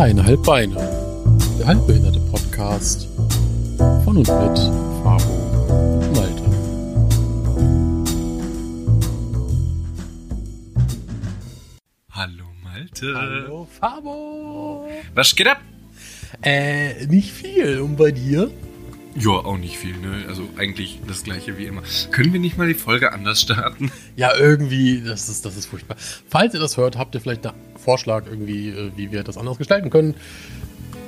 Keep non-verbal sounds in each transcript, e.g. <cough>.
Dreieinhalb Beine. Der halbbehinderte Podcast von und mit Fabo und Malte. Hallo Malte. Hallo Fabo. Was geht ab? Äh, nicht viel. Und bei dir? Ja, auch nicht viel, ne? Also eigentlich das gleiche wie immer. Können wir nicht mal die Folge anders starten? Ja, irgendwie, das ist, das ist furchtbar. Falls ihr das hört, habt ihr vielleicht einen Vorschlag irgendwie, äh, wie wir das anders gestalten können.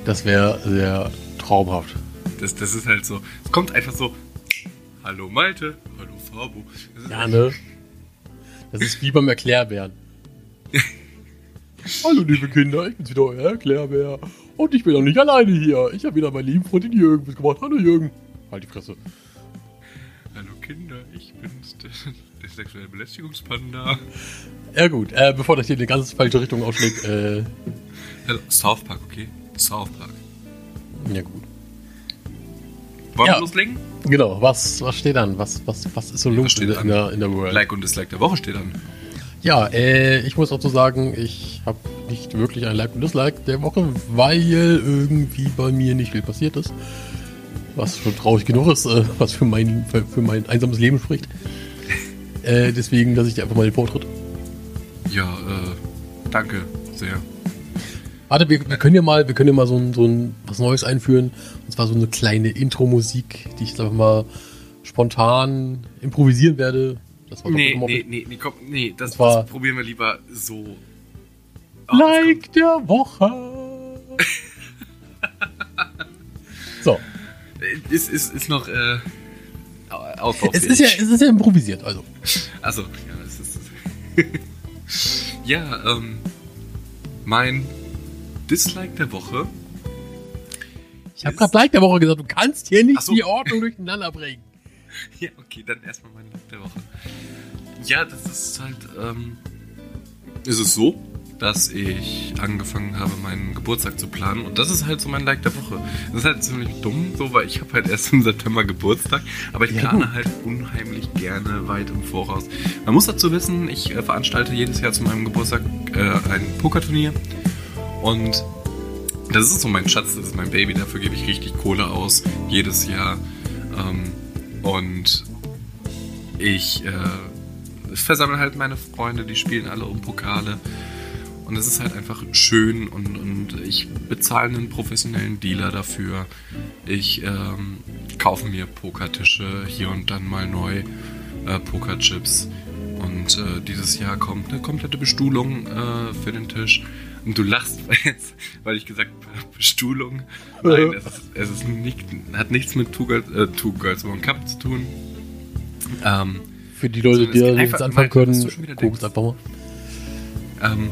Das wäre sehr traumhaft. Das, das ist halt so. Es kommt einfach so. Hallo Malte. Hallo Fabo. Ja, ne? Das ist wie beim Erklärbären. <laughs> Hallo, liebe Kinder, ich bin's wieder, euer Erklärbär. Und ich bin auch nicht alleine hier. Ich habe wieder meinen lieben Freund den Jürgen mitgebracht. Hallo, Jürgen. Halt die Fresse. <laughs> Hallo Kinder, ich bin's, <laughs> sexuelle Belästigungspanda. Ja, gut, äh, bevor das hier in eine ganz falsche Richtung ausschlägt, äh, Hallo, South Park, okay? South Park. ja, gut. Wollen Ja. wir loslegen? Genau, was, was steht an? Was, was, was ist so los steht in, in, der, in der World? Like und Dislike der Woche steht an. Ja, äh, ich muss dazu sagen, ich habe nicht wirklich ein Like und Dislike der Woche, weil irgendwie bei mir nicht viel passiert ist. Was schon traurig genug ist, äh, was für mein, für, für mein einsames Leben spricht. Äh, deswegen lasse ich dir einfach mal den Vortritt. Ja, äh, danke sehr. Warte, wir, wir können ja mal, wir können ja mal so ein, so ein was Neues einführen. Und zwar so eine kleine Intro-Musik, die ich einfach mal spontan improvisieren werde. Das war Nee, nee, nee, nee, komm, nee, das, Das probieren wir lieber so. Oh, Like der Woche. <laughs> so. äh, Ist, ist, ist noch, äh, ausbaufähig. Es ist ja, es ist ja improvisiert, also. Also, ja, es ist. <laughs> ja, ähm, mein Dislike der Woche. Ich habe gerade Like der Woche gesagt, du kannst hier nicht so. die Ordnung durcheinander bringen. <laughs> Ja, okay, dann erstmal mein Like der Woche. Ja, das ist halt, ähm, ist es so, dass ich angefangen habe, meinen Geburtstag zu planen und das ist halt so mein Like der Woche. Das ist halt ziemlich dumm, so, weil ich habe halt erst im September Geburtstag, aber ich Ja, plane gut. halt unheimlich gerne weit im Voraus. Man muss dazu wissen, ich äh, veranstalte jedes Jahr zu meinem Geburtstag äh, ein Pokerturnier und das ist so mein Schatz, das ist mein Baby, dafür gebe ich richtig Kohle aus, jedes Jahr. Ähm, und ich äh, versammle halt meine Freunde, die spielen alle um Pokale. Und es ist halt einfach schön und, und ich bezahle einen professionellen Dealer dafür. Ich ähm, kaufe mir Pokertische hier und dann mal neu, äh, Pokerchips. Und äh, dieses Jahr kommt eine komplette Bestuhlung äh, für den Tisch. Und du lachst <laughs> jetzt, weil ich gesagt habe, Bestuhlung. Nein, es, ist, es ist nicht, hat nichts mit Two Girls, äh, Two Girls One Cup zu tun. Ähm, Für die Leute, die es da geht nichts einfach- anfangen können, guckt denkst. einfach mal. Ähm,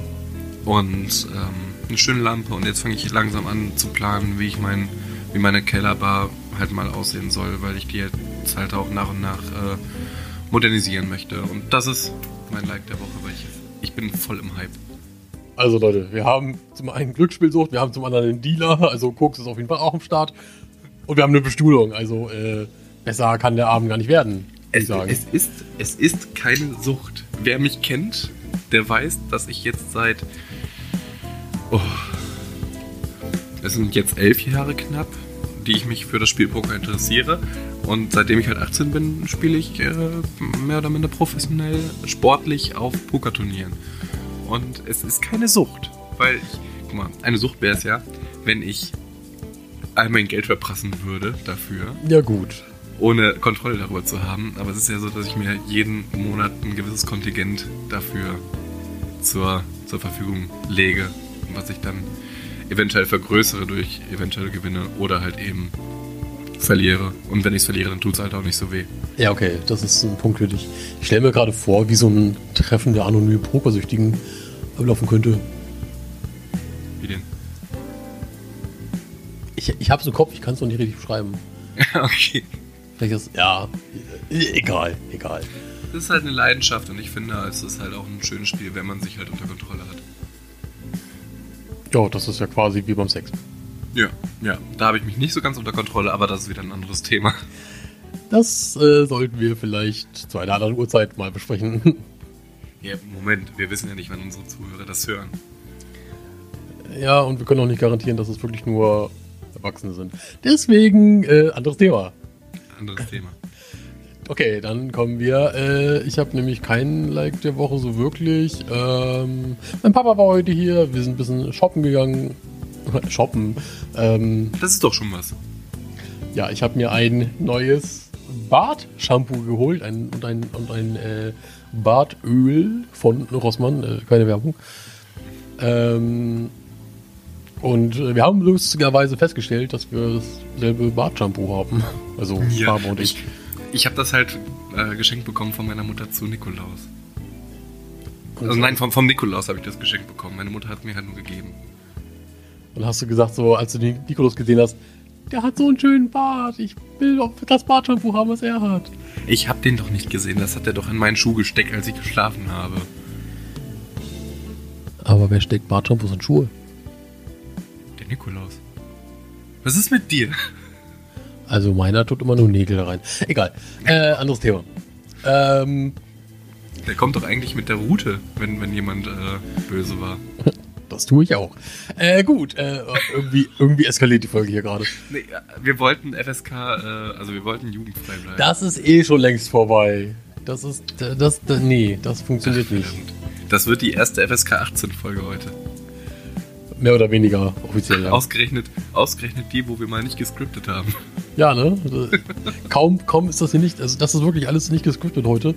und ähm, eine schöne Lampe und jetzt fange ich langsam an zu planen, wie ich mein, wie meine Kellerbar halt mal aussehen soll, weil ich die jetzt halt auch nach und nach äh, modernisieren möchte. Und das ist mein Like der Woche, weil ich, ich bin voll im Hype. Also Leute, wir haben zum einen Glücksspielsucht, wir haben zum anderen einen Dealer, also Koks ist auf jeden Fall auch am Start. Und wir haben eine Bestuhlung, also äh, besser kann der Abend gar nicht werden, Es, es, ist, es ist keine Sucht. Wer mich kennt, der weiß, dass ich jetzt seit. Oh, es sind jetzt elf Jahre knapp, die ich mich für das Spiel Poker interessiere. Und seitdem ich halt 18 bin, spiele ich äh, mehr oder minder professionell, sportlich auf Pokerturnieren. Und es ist keine Sucht, weil ich. Guck mal, eine Sucht wäre es ja, wenn ich all mein Geld verprassen würde dafür ja gut. ohne Kontrolle darüber zu haben. Aber es ist ja so, dass ich mir jeden Monat ein gewisses Kontingent dafür zur, zur Verfügung lege, was ich dann eventuell vergrößere durch eventuelle Gewinne oder halt eben verliere. Und wenn ich es verliere, dann tut es halt auch nicht so weh. Ja, okay, das ist ein Punkt für dich. Ich stelle mir gerade vor, wie so ein Treffen der anonymen Pokersüchtigen ablaufen könnte. Wie denn? Ich, ich habe so einen Kopf, ich kann es noch nicht richtig beschreiben. <laughs> okay. Vielleicht ist, ja, egal, egal. Das ist halt eine Leidenschaft und ich finde, es ist halt auch ein schönes Spiel, wenn man sich halt unter Kontrolle hat. Ja, das ist ja quasi wie beim Sex. Ja, ja. Da habe ich mich nicht so ganz unter Kontrolle, aber das ist wieder ein anderes Thema. Das äh, sollten wir vielleicht zu einer anderen Uhrzeit mal besprechen. <laughs> Ja, Moment, wir wissen ja nicht, wann unsere Zuhörer das hören. Ja, und wir können auch nicht garantieren, dass es wirklich nur Erwachsene sind. Deswegen, äh, anderes Thema. Anderes Thema. Okay, dann kommen wir. Äh, ich habe nämlich keinen Like der Woche so wirklich. Ähm, mein Papa war heute hier. Wir sind ein bisschen shoppen gegangen. <laughs> shoppen. Ähm, Das ist doch schon was. ja, ich habe mir ein neues Bart-Shampoo geholt ein, und ein, und ein äh, Bartöl von Rossmann. Äh, keine Werbung. Ähm, und wir haben lustigerweise festgestellt, dass wir dasselbe Bartshampoo haben. <laughs> Also Farbe und ich. ich ich habe das halt äh, geschenkt bekommen von meiner Mutter zu Nikolaus. Also nein, vom, vom Nikolaus habe ich das geschenkt bekommen. Meine Mutter hat mir halt nur gegeben. Und hast du gesagt, so als du den Nikolaus gesehen hast, der hat so einen schönen Bart. Ich will das Bartshampoo haben, was er hat. Ich habe den doch nicht gesehen. Das hat er doch in meinen Schuh gesteckt, als ich geschlafen habe. Aber wer steckt Bartshampoos in Schuhe? Der Nikolaus. Was ist mit dir? Also meiner tut immer nur Nägel rein. Egal. Äh, anderes Thema. Ähm, Der kommt doch eigentlich mit der Route, wenn, wenn jemand äh, böse war. das tue ich auch. Äh, gut. Äh, irgendwie, irgendwie eskaliert die Folge hier gerade. Nee, äh, wir wollten FSK, äh, also wir wollten jugendfrei bleiben. Das ist eh schon längst vorbei. Das ist, das, das nee, das funktioniert nicht. Verdammt. Das wird die erste FSK 18 Folge heute. Mehr oder weniger offiziell. Ja, Ausgerechnet, ausgerechnet die, wo wir mal nicht gescriptet haben. ja ne? kaum, kaum ist das hier nicht, also das ist wirklich alles nicht gescriptet heute.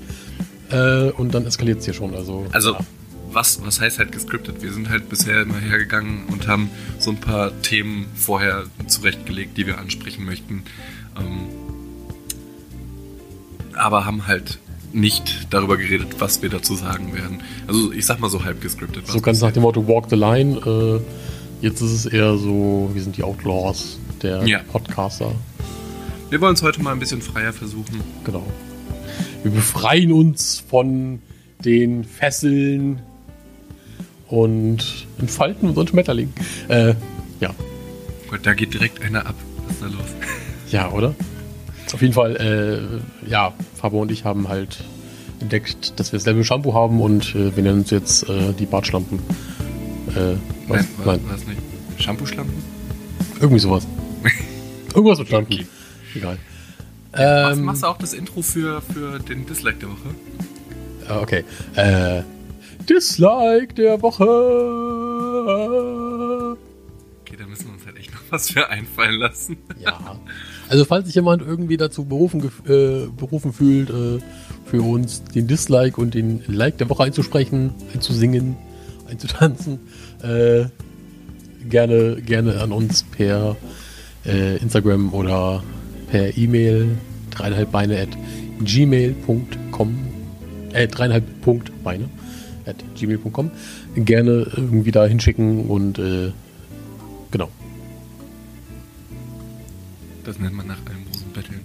Äh, und dann eskaliert es hier schon. Also, Also, ja. was, was heißt halt gescriptet? Wir sind halt bisher immer hergegangen und haben so ein paar Themen vorher zurechtgelegt, die wir ansprechen möchten. Ähm, aber haben halt nicht darüber geredet, was wir dazu sagen werden. Also ich sag mal so halb gescriptet. So ganz nach dem Motto Walk the Line. Äh, jetzt ist es eher so, wir sind die Outlaws der Ja. Podcaster. Wir wollen es heute mal ein bisschen freier versuchen. Genau. Wir befreien uns von den Fesseln und entfalten unseren Schmetterling. Äh, ja. Gott, da geht direkt einer ab. Was ist da los? Ja, oder? Auf jeden Fall, äh, ja, Fabo und ich haben halt entdeckt, dass wir dasselbe Shampoo haben und äh, wir nennen uns jetzt äh, die Bartschlampen. Äh, was? Nein, war, Nein, war's nicht. Shampoo-Schlampen? irgendwie sowas. <laughs> Irgendwas mit Schlampen. Okay. Egal. Was Ähm, machst du auch das Intro für, für den Dislike der Woche? Ah, Okay. Äh, Dislike der Woche. Okay, da müssen wir uns halt echt noch was für einfallen lassen. Ja. <laughs> Also falls sich jemand irgendwie dazu berufen, äh, berufen fühlt, äh, für uns den Dislike und den Like der Woche einzusprechen, einzusingen, <laughs> einzutanzen, äh, gerne, gerne an uns per äh, Instagram oder per E-Mail dreieinhalb Beine at gmail.com äh, dreieinhalb Punkt Beine at gmail.com gerne irgendwie da hinschicken und äh, genau. Das nennt man nach einem großen Betteln.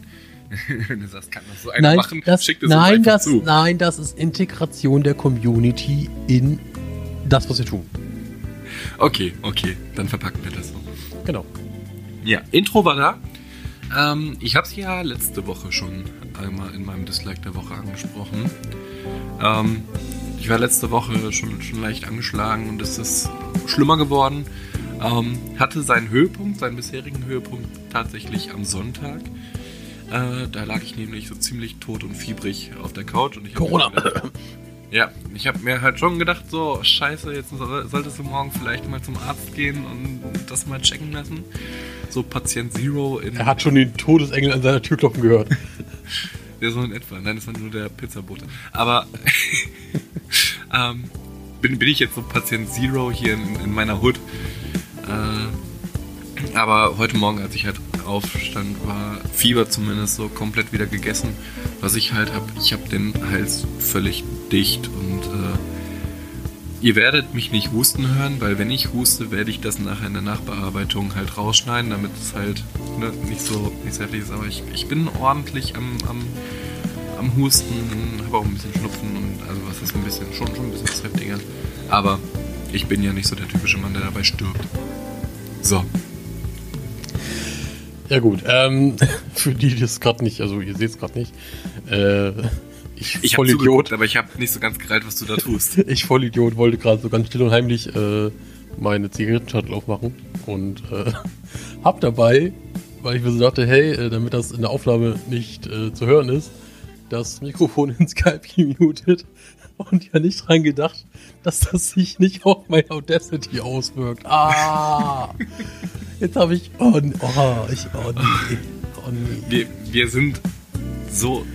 Wenn du sagst, kann das so einer Nein, machen, das, schickt es nein, einfach das, zu. nein, das ist Integration der Community in das, was wir tun. Okay, okay, dann verpacken wir das so. Genau. Ja, Intro war da. Ähm, ich habe es ja letzte Woche schon einmal in meinem Dislike der Woche angesprochen. Ähm, ich war letzte Woche schon, schon leicht angeschlagen und es ist schlimmer geworden. Ähm, hatte seinen Höhepunkt, seinen bisherigen Höhepunkt tatsächlich am Sonntag. Äh, da lag ich nämlich so ziemlich tot und fiebrig auf der Couch und ich Corona. gedacht- ja, ich habe mir halt schon gedacht, so, scheiße, jetzt soll- solltest du morgen vielleicht mal zum Arzt gehen und das mal checken lassen. So Patient Zero in. Er hat schon den Todesengel an seiner Tür klopfen gehört. <laughs> Ja, so in etwa. Nein, das war nur der Pizzabote. Aber <laughs> ähm, bin, bin ich jetzt so Patient Zero hier in, in meiner Hood. Äh, aber heute Morgen, als ich halt aufstand, war Fieber zumindest so komplett wieder gegessen. Was ich halt habe, ich habe den Hals völlig dicht und äh, ihr werdet mich nicht husten hören, weil wenn ich huste, werde ich das nachher in der Nachbearbeitung halt rausschneiden, damit es halt ne, nicht so nicht ist. Aber ich, ich bin ordentlich am, am, am Husten, habe auch ein bisschen Schnupfen und also was ist ein bisschen, schon, schon ein bisschen was heftiger. Aber ich bin ja nicht so der typische Mann, der dabei stirbt. So, Ja gut, ähm, <laughs> für die, die es gerade nicht, also ihr seht es gerade nicht, äh, ich, ich Vollidiot, zugeguckt, aber ich habe nicht so ganz gereilt, was du da tust. <laughs> ich Vollidiot wollte gerade so ganz still und heimlich äh, meine Zigarettenschachtel aufmachen und äh, <laughs> hab dabei, weil ich mir so dachte, hey, äh, damit das in der Aufnahme nicht äh, zu hören ist, das Mikrofon in Skype gemutet und ja nicht dran gedacht, dass das sich nicht auf mein Audacity auswirkt. Ah! Jetzt habe ich. Oh, oh, ich. Oh nee. Oh nee. Wir, wir sind so.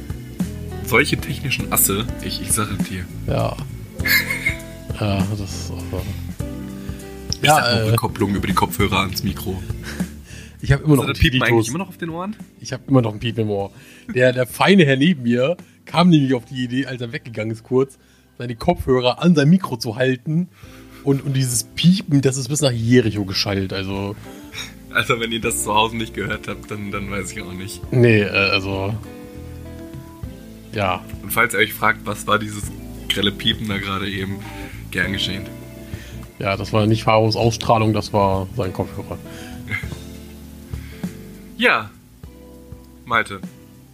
Solche technischen Asse, ich, ich sage dir. Ja. <laughs> ja, das. Oh. Ich ja, sag äh, Rückkopplung über die Kopfhörer ans Mikro. Ich habe immer noch einen Piepen eigentlich immer noch auf den Ohren? Ich habe immer noch einen Piepen im Ohr. Der, der feine Herr neben mir kam nämlich auf die Idee, als er weggegangen ist kurz, seine Kopfhörer an sein Mikro zu halten. Und, und dieses Piepen, das ist bis nach Jericho geschallt. Also. Also, wenn ihr das zu Hause nicht gehört habt, dann, dann weiß ich auch nicht. Nee, äh, also. Ja. Und falls ihr euch fragt, was war dieses grelle Piepen da gerade eben, gern geschehen. Ja, das war nicht Faros Ausstrahlung, das war sein Kopfhörer. ja. Malte.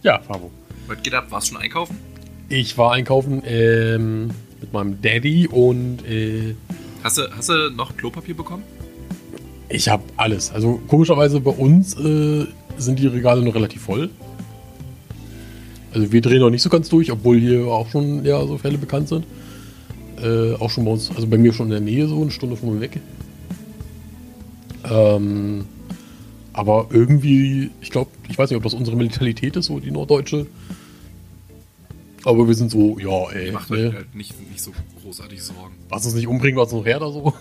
Ja, Fabo. Was geht ab? Warst du schon einkaufen? Ich war einkaufen ähm, mit meinem Daddy und. Äh, hast, du, hast du noch Klopapier bekommen? Ich habe alles. Also komischerweise bei uns äh, sind die Regale noch relativ voll. Also wir drehen noch nicht so ganz durch, obwohl hier auch schon ja, so Fälle bekannt sind. Äh, auch schon bei uns, also bei mir schon in der Nähe so, eine Stunde von mir weg. Ähm, aber irgendwie, ich glaube, ich weiß nicht, ob das unsere Mentalität ist, so die norddeutsche. Aber wir sind so, ja, ey. Macht ne? halt nicht, nicht so großartig Sorgen. Was uns nicht umbringt, was noch her da so.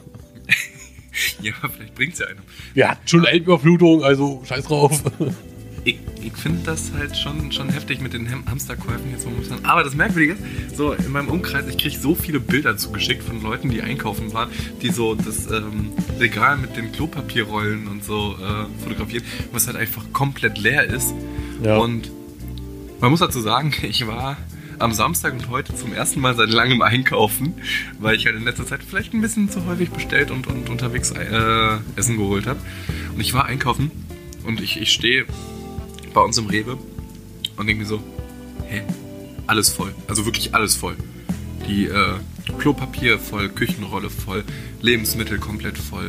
<laughs> ja, vielleicht bringt es ja einem. Wir hatten schon eine Elbüberflutung, also scheiß drauf. ich, ich finde das halt schon, schon heftig mit den Hamsterkäufen jetzt momentan. Aber das Merkwürdige ist, so in meinem Umkreis, ich kriege so viele Bilder zugeschickt von Leuten, die einkaufen waren, die so das ähm, Regal mit den Klopapierrollen und so äh, fotografieren, was halt einfach komplett leer ist. Ja. Und man muss dazu sagen, <laughs> ich war am Samstag und heute zum ersten Mal seit langem einkaufen, weil ich halt in letzter Zeit vielleicht ein bisschen zu häufig bestellt und, und unterwegs äh, Essen geholt habe. Und ich war einkaufen und ich, ich stehe bei uns im Rewe und denke mir so, hä? Alles voll. Also wirklich alles voll. Die äh, Klopapier voll, Küchenrolle voll, Lebensmittel komplett voll,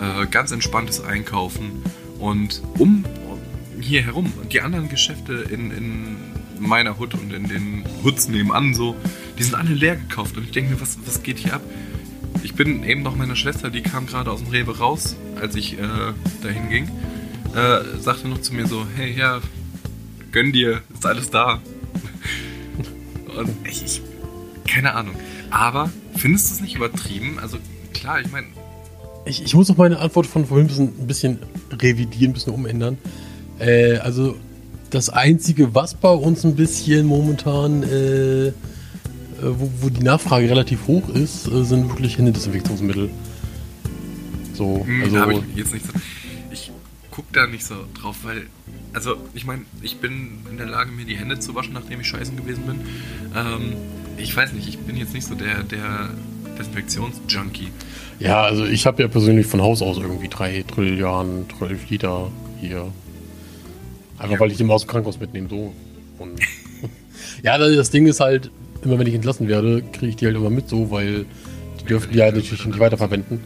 äh, ganz entspanntes Einkaufen und um hier herum die anderen Geschäfte in, in meiner Hut und in den Hoods nebenan so, die sind alle leer gekauft. Und ich denke mir, was, was geht hier ab? Ich bin eben noch meiner Schwester, die kam gerade aus dem Rewe raus, als ich äh, dahin ging. Äh, sagte noch zu mir so, hey, ja, gönn dir, ist alles da. <laughs> Und ich, ich keine Ahnung. Aber findest du es nicht übertrieben? Also klar, ich meine... Ich, ich muss auch meine Antwort von vorhin ein bisschen, ein bisschen revidieren, ein bisschen umändern. Äh, also das Einzige, was bei uns ein bisschen momentan, äh, äh, wo, wo, die Nachfrage relativ hoch ist, äh, sind wirklich Händedesinfektionsmittel. So, hm, also. Da ich jetzt nicht so. Ich guck da nicht so drauf, weil. Also, ich meine, ich bin in der Lage, mir die Hände zu waschen, nachdem ich scheißen gewesen bin. Ähm, ich weiß nicht, ich bin jetzt nicht so der, der Desinfektionsjunkie. Ja, also ich habe ja persönlich von Haus aus irgendwie drei Trilliarden, 12 Liter hier Einfach weil ich immer aus dem Krankenhaus mitnehme, so. Und <laughs> ja, das Ding ist halt, immer wenn ich entlassen werde, kriege ich die halt immer mit so, weil die dürfen die halt natürlich nicht weiterverwenden.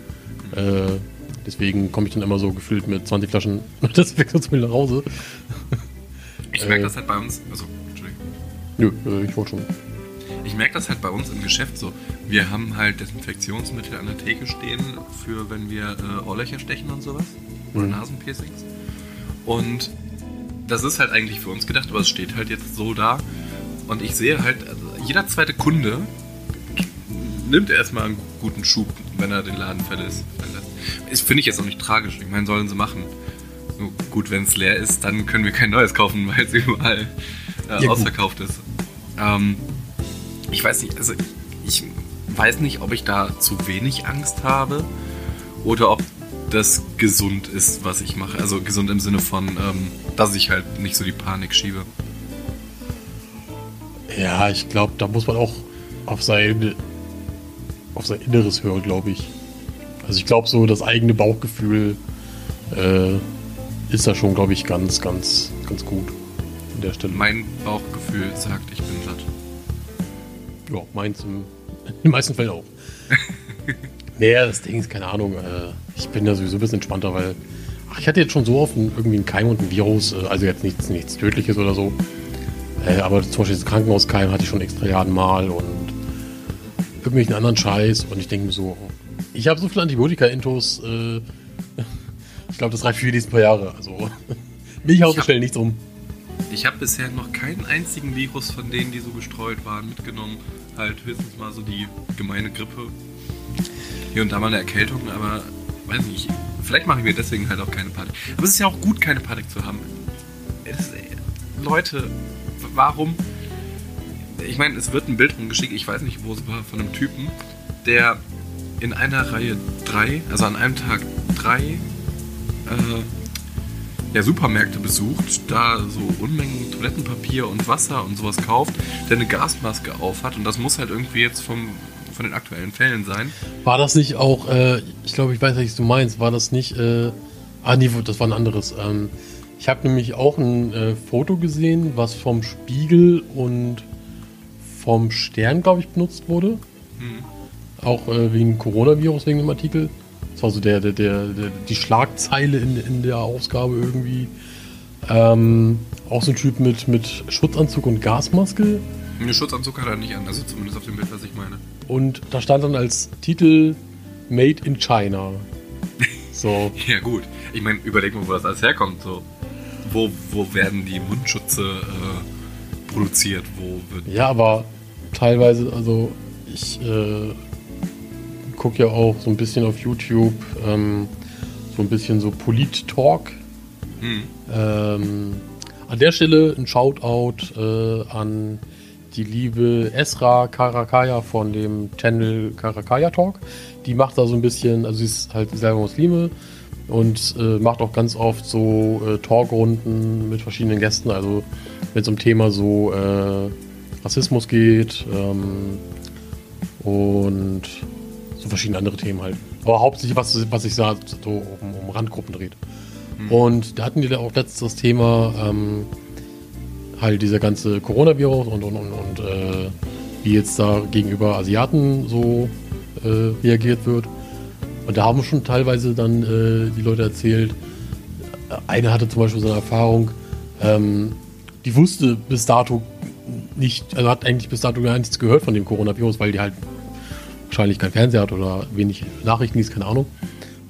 Äh, deswegen komme ich dann immer so gefüllt mit 20 Flaschen <laughs> Desinfektionsmittel nach Hause. <laughs> Ich merke äh, das halt bei uns, also, Entschuldigung. Nö, äh, ich wollte schon. Ich merke das halt bei uns im Geschäft so. Wir haben halt Desinfektionsmittel an der Theke stehen, für wenn wir äh, Ohrlöcher stechen und sowas. Oder mhm. Nasenpiercings. Und das ist halt eigentlich für uns gedacht, aber es steht halt jetzt so da. Und ich sehe halt, also jeder zweite Kunde nimmt erstmal einen guten Schub, wenn er den Laden verlässt. Das finde ich jetzt auch nicht tragisch. Ich meine, sollen sie machen. Nur gut, wenn es leer ist, dann können wir kein neues kaufen, <laughs> weil es überall äh, ja, ausverkauft gut. ist. Ähm, ich weiß nicht, also ich weiß nicht, ob ich da zu wenig Angst habe oder ob das gesund ist, was ich mache. Also gesund im Sinne von, ähm, dass ich halt nicht so die Panik schiebe. Ja, ich glaube, da muss man auch auf sein, auf sein Inneres hören, glaube ich. Also ich glaube, so das eigene Bauchgefühl äh, ist da schon, glaube ich, ganz, ganz, ganz gut an der Stelle. Mein Bauchgefühl sagt, ich bin satt. Ja, meins im, in den meisten Fällen auch. <laughs> Nee, das Ding ist keine Ahnung. Äh, ich bin ja sowieso ein bisschen entspannter, weil ach, ich hatte jetzt schon so oft einen, irgendwie einen Keim und ein Virus, äh, also jetzt nichts, nichts Tödliches oder so. Äh, aber zum Beispiel das Krankenhauskeim hatte ich schon extra Jahren mal und irgendwelchen anderen Scheiß. Und ich denke mir so, ich habe so viele Antibiotika-Intos. Äh, <laughs> ich glaube, das reicht für die nächsten paar Jahre. Also <laughs> mich haut schnell nichts um. Ich habe bisher noch keinen einzigen Virus von denen, die so gestreut waren, mitgenommen. Halt höchstens mal so die gemeine Grippe. Hier und da mal eine Erkältung, aber weiß nicht. Vielleicht mache ich mir deswegen halt auch keine Panik. Aber es ist ja auch gut, keine Panik zu haben. Es, Leute, warum? Ich meine, es wird ein Bild rumgeschickt, ich weiß nicht, wo es war, von einem Typen, der in einer Reihe drei, also an einem Tag drei äh, ja, Supermärkte besucht, da so Unmengen Toilettenpapier und Wasser und sowas kauft, der eine Gasmaske aufhat und das muss halt irgendwie jetzt vom, von den aktuellen Fällen sein. War das nicht auch, äh, ich glaube, ich weiß nicht, was du meinst, war das nicht, äh, ah nee, das war ein anderes. Ähm, ich habe nämlich auch ein äh, Foto gesehen, was vom Spiegel und vom Stern, glaube ich, benutzt wurde. Hm. Auch äh, wegen Coronavirus, wegen dem Artikel. Das war so der, der, der, der die Schlagzeile in, in der Ausgabe irgendwie. Ähm, auch so ein Typ mit, mit Schutzanzug und Gasmaske. Einen Schutzanzug hat er nicht an, also zumindest auf dem Bild, was ich meine. Und da stand dann als Titel Made in China. So. <laughs> ja, gut. Ich meine, überleg mal, wo das alles herkommt. So. Wo, wo werden die Mundschutze äh, produziert? Wo wird ja, aber teilweise, also ich äh, gucke ja auch so ein bisschen auf YouTube, ähm, so ein bisschen so Polit-Talk. Hm. Ähm, an der Stelle ein Shoutout äh, an die liebe Esra Karakaya von dem Channel Karakaya Talk. Die macht da so ein bisschen, also sie ist halt selber Muslime und äh, macht auch ganz oft so äh, Talkrunden mit verschiedenen Gästen. Also wenn es um Thema so äh, Rassismus geht ähm, und so verschiedene andere Themen halt. Aber hauptsächlich, was, was sich so um, um Randgruppen dreht. Mhm. Und da hatten die da auch letztes Thema, ähm, halt dieser ganze Coronavirus und, und, und, und äh, wie jetzt da gegenüber Asiaten so äh, reagiert wird. Und da haben schon teilweise dann äh, die Leute erzählt, eine hatte zum Beispiel so eine Erfahrung, ähm, die wusste bis dato nicht, also hat eigentlich bis dato gar nichts gehört von dem Coronavirus, weil die halt wahrscheinlich kein Fernseher hat oder wenig Nachrichten liest, keine Ahnung.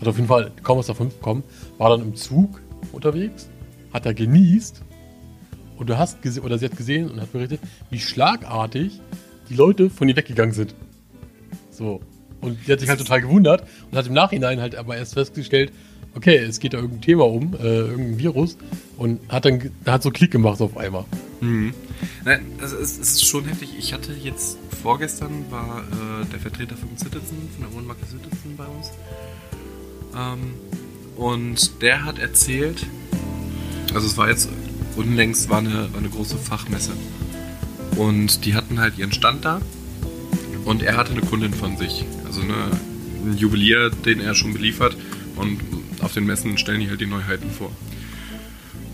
Hat auf jeden Fall kaum was davon bekommen. War dann im Zug unterwegs, hat da genießt und du hast gesehen, oder sie hat gesehen und hat berichtet, wie schlagartig die Leute von ihr weggegangen sind. So. Und sie hat sich halt total gewundert und hat im Nachhinein halt aber erst festgestellt, okay, es geht da irgendein Thema um, äh, irgendein Virus und hat dann hat so Klick gemacht auf einmal. Mhm. Nein, es, es, ist schon heftig. Ich hatte jetzt vorgestern war äh, der Vertreter vom Citizen, von der Wohnmarke Citizen bei uns. Ähm, und der hat erzählt, also es war jetzt unlängst war eine, war eine große Fachmesse. Und die hatten halt ihren Stand da. Und er hatte eine Kundin von sich. Also eine, ein Juwelier, den er schon beliefert. Und auf den Messen stellen die halt die Neuheiten vor.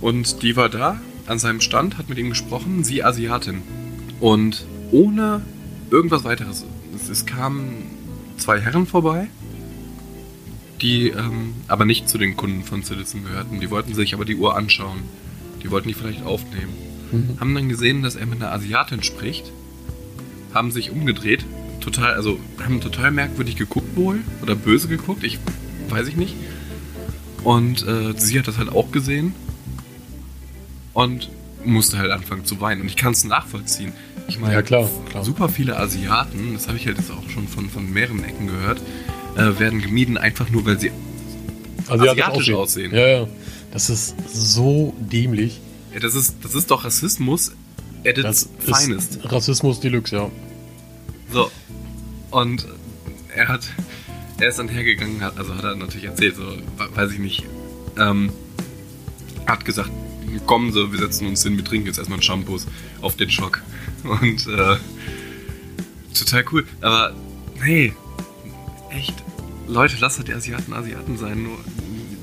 Und die war da an seinem Stand, hat mit ihm gesprochen, sie Asiatin. Und ohne irgendwas weiteres. Es, es kamen zwei Herren vorbei, die ähm, aber nicht zu den Kunden von Citizen gehörten. Die wollten sich aber die Uhr anschauen. Die wollten die vielleicht aufnehmen. Mhm. Haben dann gesehen, dass er mit einer Asiatin spricht, haben sich umgedreht, total, also haben total merkwürdig geguckt wohl oder böse geguckt, ich weiß ich nicht. Und äh, sie hat das halt auch gesehen und musste halt anfangen zu weinen. Und ich kann es nachvollziehen. Ich meine, ja, klar, klar. super viele Asiaten, das habe ich halt jetzt auch schon von, von mehreren Ecken gehört, äh, werden gemieden, einfach nur weil sie asiatisch, asiatisch aussehen. aussehen. Ja, ja. Das ist so dämlich. Ja, das, ist, das ist doch Rassismus at its finest. Rassismus Deluxe, ja. So. Und er hat, er ist dann hergegangen, hat, also hat er natürlich erzählt, so, weiß ich nicht, ähm, hat gesagt, kommen Sie, wir setzen uns hin, wir trinken jetzt erstmal einen Shampoos auf den Schock. Und äh, total cool. Aber hey, echt, Leute, lasst die Asiaten Asiaten sein. Nur,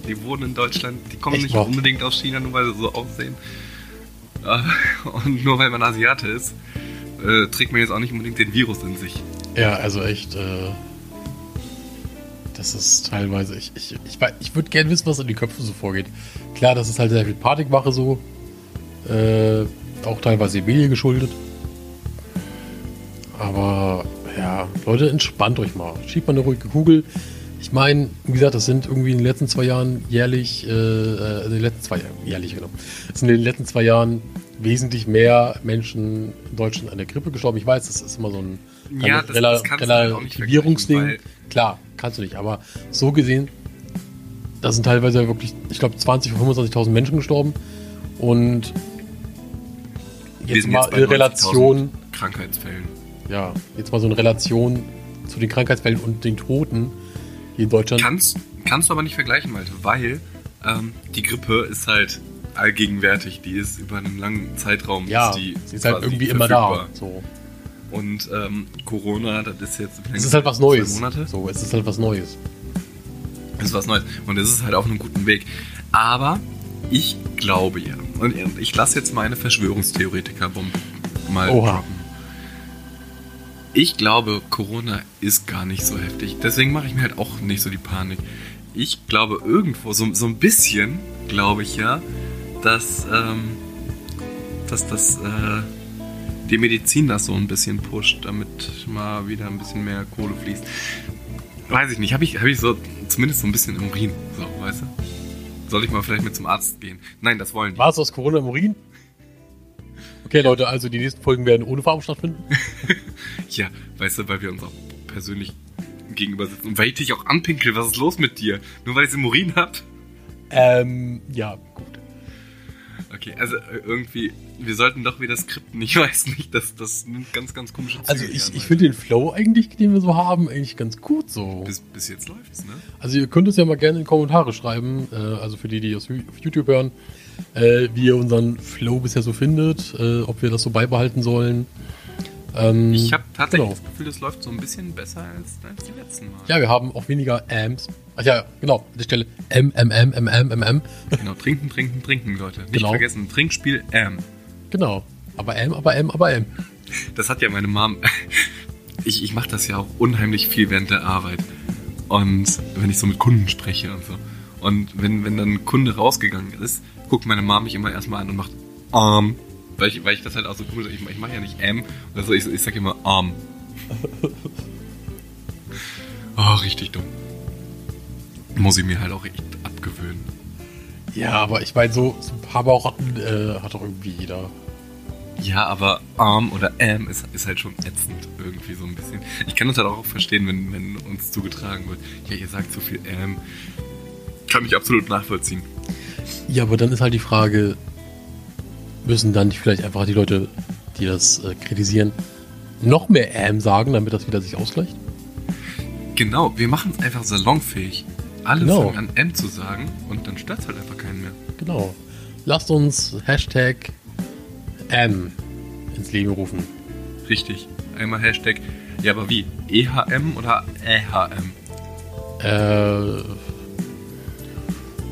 die wohnen in Deutschland, die kommen echt nicht noch? unbedingt aus China, nur weil sie so aussehen. Äh, <laughs> und nur weil man Asiate ist, äh, trägt man jetzt auch nicht unbedingt den Virus in sich. Ja, also echt. Äh, das ist teilweise, ich, ich, ich, ich würde gerne wissen, was in die Köpfe so vorgeht. Klar, das ist halt sehr viel Panikmache so. Äh, auch teilweise Medien geschuldet. Aber ja, Leute, entspannt euch mal. Schiebt mal eine ruhige Kugel. Ich meine, wie gesagt, das sind irgendwie in den letzten zwei Jahren jährlich, äh, äh, in den letzten zwei Jahren, jährlich genau, es sind in den letzten zwei Jahren wesentlich mehr Menschen in Deutschland an der Grippe gestorben. Ich weiß, das ist immer so ein Ja, das- das kannst du halt Relativierungsding. Klar, kannst du nicht. Aber so gesehen, da sind teilweise wirklich, ich glaube, 20.000, 25.000 Menschen gestorben. Und jetzt mal jetzt in Relation, 90.000 Krankheitsfällen. Ja, jetzt mal so in Relation zu den Krankheitsfällen und den Toten hier in Deutschland. Kannst, kannst du aber nicht vergleichen, Malte, weil ähm, die Grippe ist halt allgegenwärtig. Die ist über einen langen Zeitraum ja, ist die sie ist halt irgendwie immer da. So. Und ähm, Corona, das ist jetzt Es ist halt was Neues. Monate. So, es ist halt was Neues. Das ist was Neues. Und es ist halt auf einem guten Weg. Aber ich glaube ja. Und ich lasse jetzt meine Verschwörungstheoretiker-Bombe mal Oha. droppen. Ich glaube, Corona ist gar nicht so heftig. Deswegen mache ich mir halt auch nicht so die Panik. Ich glaube irgendwo, so, so ein bisschen, glaube ich ja, dass, ähm, dass das, äh, die Medizin das so ein bisschen pusht, damit mal wieder ein bisschen mehr Kohle fließt. Weiß ich nicht, habe ich, hab ich so zumindest so ein bisschen im Urin, so, weißt du? Soll ich mal vielleicht mit zum Arzt gehen? Nein, das wollen die. War es aus Corona im Urin? Okay, Leute, also die nächsten Folgen werden ohne Farben stattfinden. <laughs> Ja, weißt du, weil wir uns auch persönlich gegenüber sitzen. Und weil ich dich auch anpinkel, was ist los mit dir? Nur weil ich im Urin hab? Ähm, ja, gut. Okay, also äh, irgendwie, wir sollten doch wieder skripten. Ich <laughs> weiß nicht, das, das nimmt ganz, ganz komische Züge. Also ich, an, ich finde den Flow eigentlich, den wir so haben, eigentlich ganz gut so. bis, bis jetzt läuft's, ne? Also ihr könnt es ja mal gerne in die Kommentare schreiben, äh, also für die, die auf YouTube hören, äh, wie ihr unseren Flow bisher so findet, äh, ob wir das so beibehalten sollen. Ähm, Ich habe tatsächlich genau. das Gefühl, das läuft so ein bisschen besser als, als die letzten Mal. Ja, wir haben auch weniger Ams. Ach ja, genau, an der Stelle M, M, M, M, M, M, M. Genau, trinken, trinken, trinken, Leute. Nicht Genau. vergessen, Trinkspiel M. Genau. Aber M, aber M, aber M. Das hat ja meine Mom. Ich, ich mache das ja auch unheimlich viel während der Arbeit. Und wenn ich so mit Kunden spreche und so. Und wenn, wenn dann ein Kunde rausgegangen ist, guckt meine Mom mich immer erstmal an und macht Arm. Weil ich, weil ich das halt auch so cool Ich, ich mache ja nicht M oder so, ich, ich sag immer Arm. <laughs> Oh, richtig dumm. Muss ich mir halt auch echt abgewöhnen. Ja, aber ich meine, so, so ein paar Bauchratten äh, hat doch irgendwie jeder. Ja, aber Arm oder Am ist, ist halt schon ätzend irgendwie so ein bisschen. Ich kann das halt auch verstehen, wenn, wenn uns zugetragen wird. Ja, ihr sagt so viel Am. Kann ich absolut nachvollziehen. Ja, aber dann ist halt die Frage, müssen dann nicht vielleicht einfach die Leute, die das äh, kritisieren, noch mehr M sagen, damit das wieder sich ausgleicht? Genau, wir machen es einfach salonfähig. Alle Genau. fangen an M zu sagen und dann stört halt einfach keinen mehr. Genau. Lasst uns Hashtag M ins Leben rufen. Richtig. Einmal Hashtag. Ja, aber wie? EHM oder EHM? Äh,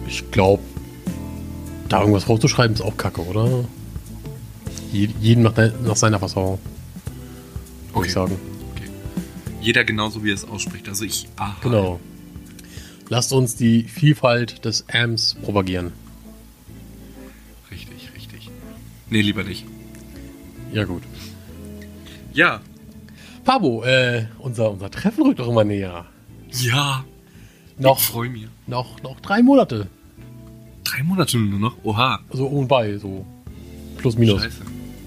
ich glaube, da irgendwas rauszuschreiben ist auch kacke, oder? Je, jeden nach, de, nach seiner Fassung, würde ich sagen. Okay. Jeder genauso, wie er es ausspricht. Also ich. Aha. Genau. Lasst uns die Vielfalt des Ams propagieren. Richtig, richtig. Nee, lieber nicht. Ja, gut. Ja. Pabo, äh, unser, unser Treffen rückt doch immer näher. Ja. Ich Noch, freue mich. noch, noch drei Monate. Drei Monate nur noch? Oha. So um und bei, so plus minus. Scheiße.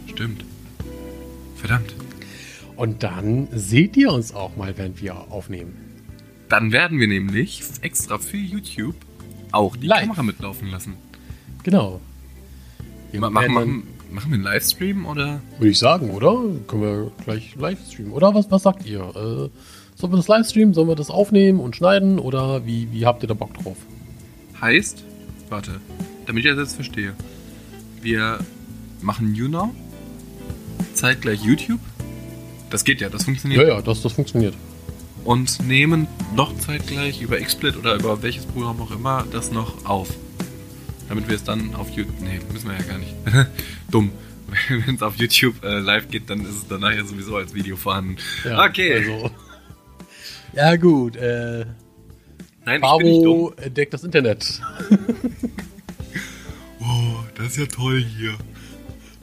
Stimmt. Verdammt. Und dann seht ihr uns auch mal, während wir aufnehmen. Dann werden wir nämlich extra für YouTube auch die Live. Kamera mitlaufen lassen. Genau. Wir Ma- Machen, machen, machen wir einen Livestream oder? Würde ich sagen, oder? Können wir gleich live streamen. Oder was, was sagt ihr? Äh, sollen wir das live streamen? Sollen wir das aufnehmen und schneiden? Oder wie, wie habt ihr da Bock drauf? Heißt, warte, damit ich das jetzt verstehe. Wir machen YouNow, zeitgleich YouTube. Das geht ja, das funktioniert. Ja, ja, das, das funktioniert. Und nehmen noch zeitgleich über XSplit oder über welches Programm auch immer das noch auf. Damit wir es dann auf YouTube. Nee, müssen wir ja gar nicht. <laughs> Dumm. <laughs> Wenn es auf YouTube äh, live geht, dann ist es danach ja sowieso als Video vorhanden. Ja, okay. Also, ja, gut. Äh, Nein, ich bin nicht dumm. entdeckt das Internet. <laughs> Oh, das ist ja toll hier.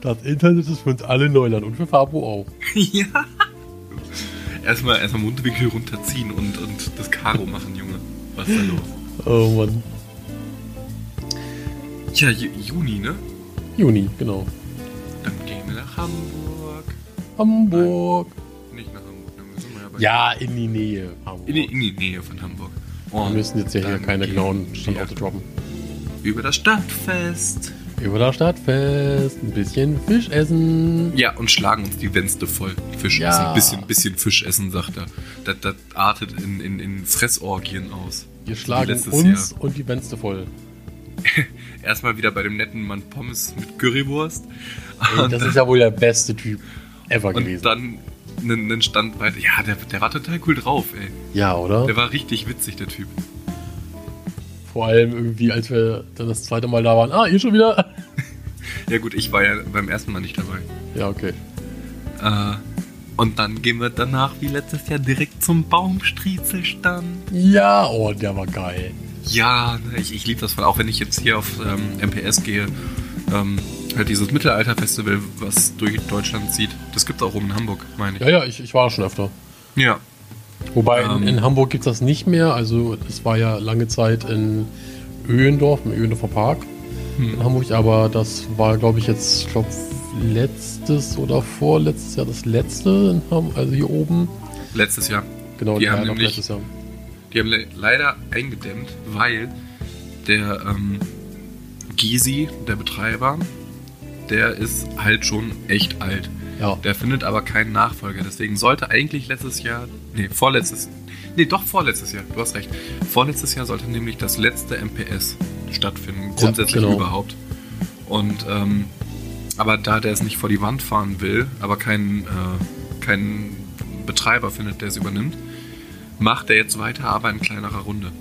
Das Internet ist für uns alle Neuland und für Fabo auch. <laughs> ja. Erstmal, erstmal Mundwinkel runterziehen und, und das Karo machen, Junge. Was ist da los? Oh Mann. Tja, Ju- Juni, ne? Juni, genau. Dann gehen wir nach Hamburg. Hamburg. Nicht nach Hamburg, dann müssen wir aber Ja, in die Nähe. Hamburg. in, die, in die Nähe von Hamburg. Wir müssen jetzt ja hier keine genauen Standorte droppen. Über das Stadtfest. Über das Stadtfest, ein bisschen Fisch essen. Ja, und schlagen uns die Wänste voll. Fisch Ja. essen, bisschen, bisschen Fisch essen, sagt er. Das, das artet in, in, in Fressorgien aus. Wir schlagen uns Jahr. und die Wänste voll. <laughs> Erstmal wieder bei dem netten Mann Pommes mit Currywurst. Ey, das ist ja wohl der beste Typ ever Und gewesen. dann einen, einen Stand weiter. Ja, der, der war total cool drauf, ey. Ja, oder? Der war richtig witzig, der Typ. Vor allem irgendwie, als wir dann das zweite Mal da waren. Ah, ihr schon wieder? <laughs> Ja gut, ich war ja beim ersten Mal nicht dabei. Ja, okay. Äh, und dann gehen wir danach, wie letztes Jahr, direkt zum Baumstriezelstand. Ja, oh, der war geil. Ja, ne, ich, ich liebe das voll. Auch wenn ich jetzt hier auf ähm, MPS gehe, ähm, halt dieses Mittelalter-Festival, was durch Deutschland zieht. Das gibt auch oben in Hamburg, meine ich. Ja, ja, ich, ich war schon öfter. Ja. Wobei Ähm. in, in Hamburg gibt es das nicht mehr. Also es war ja lange Zeit in Öhendorf, im Öhendorfer Park Hm. in Hamburg, aber das war, glaube ich, jetzt, glaube, letztes oder vorletztes Jahr das letzte in Hamburg, also hier oben. Letztes Jahr. Genau, Die haben nämlich- letztes Jahr. Die haben le leider eingedämmt, weil der ähm, Gysi, der Betreiber, der ist halt schon echt alt. Ja, Der findet aber keinen Nachfolger. Deswegen sollte eigentlich letztes Jahr, nee, vorletztes, nee, doch vorletztes Jahr, du hast recht. Vorletztes Jahr sollte nämlich das letzte MPS stattfinden, grundsätzlich genau. überhaupt. Und, ähm, aber da der es nicht vor die Wand fahren will, aber keinen, äh, keinen Betreiber findet, der es übernimmt, macht er jetzt weiter, aber in kleinerer Runde.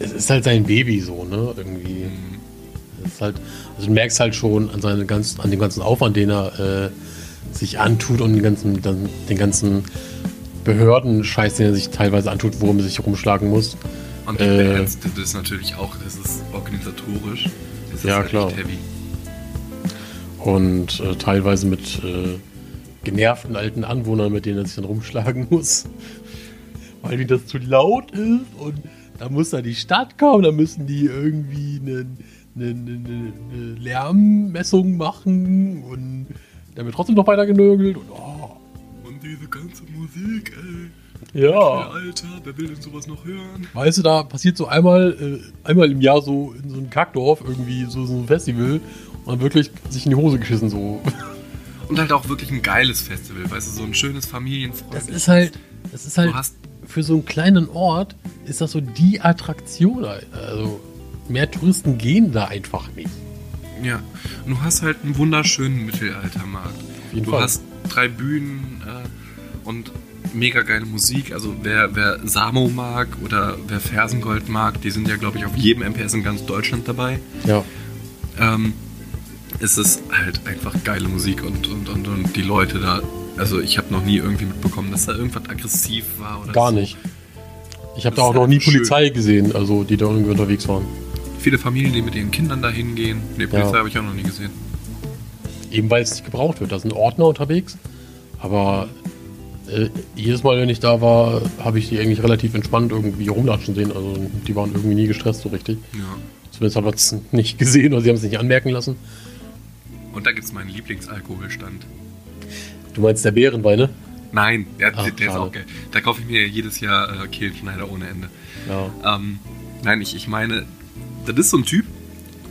es, ist halt sein Baby so, ne? Irgendwie. Es ist halt, also du merkst halt schon an, seine ganz, an dem ganzen Aufwand, den er äh, sich antut und den ganzen, den ganzen Behörden-Scheiß, den er sich teilweise antut, worum er sich rumschlagen muss. Und Äh. der Ernst, das ist natürlich auch, das ist organisatorisch. Das ist Ja, halt klar. heavy. Und äh, teilweise mit äh, genervten alten Anwohnern, mit denen er sich dann rumschlagen <laughs> muss. Weil ihm das zu laut ist und da muss dann die Stadt kommen, da müssen die irgendwie eine, eine, eine, eine Lärmmessung machen und dann wird trotzdem noch weiter genörgelt und oh, Und diese ganze Musik, ey. ja. Alter, wer will denn sowas noch hören? Weißt du, da passiert so einmal, äh, einmal im Jahr so in so einem Kackdorf irgendwie so, so ein Festival und dann wirklich sich in die Hose geschissen so. <laughs> Und halt auch wirklich ein geiles Festival, weißt du, so ein schönes Familienfreund. Das ist halt, das ist halt Du hast, für so einen kleinen Ort ist das so die Attraktion. Also mehr Touristen gehen da einfach nicht. Ja, und du hast halt einen wunderschönen Mittelaltermarkt. Du Fall. hast drei Bühnen äh, und mega geile Musik. Also wer, wer Samo mag oder wer Fersengold mag, die sind ja, glaube ich, auf jedem MPS in ganz Deutschland dabei. Ja, ähm, ist es halt einfach geile Musik und, und, und, und die Leute da. Also ich habe noch nie irgendwie mitbekommen, dass da irgendwas aggressiv war oder gar so. nicht. Ich habe da auch ist noch halt nie schön. Polizei gesehen, also die da irgendwie unterwegs waren. Viele Familien, die mit ihren Kindern da hingehen. Ne, Polizei Ja. habe ich auch noch nie gesehen. Eben weil es nicht gebraucht wird. Da sind Ordner unterwegs. Aber äh, jedes Mal, wenn ich da war, habe ich die eigentlich relativ entspannt irgendwie rumlatschen sehen. Also die waren irgendwie nie gestresst so richtig. Ja. Zumindest habe ich es <laughs> nicht gesehen oder sie haben es nicht anmerken lassen. Und da gibt es meinen Lieblingsalkoholstand. Du meinst der Bärenwein, ne? Nein, ja, Ach, der, der ist auch geil. Da kaufe ich mir jedes Jahr äh, Kehlenschneider ohne Ende. Ja. Ähm, nein, ich, ich meine, das ist so ein Typ,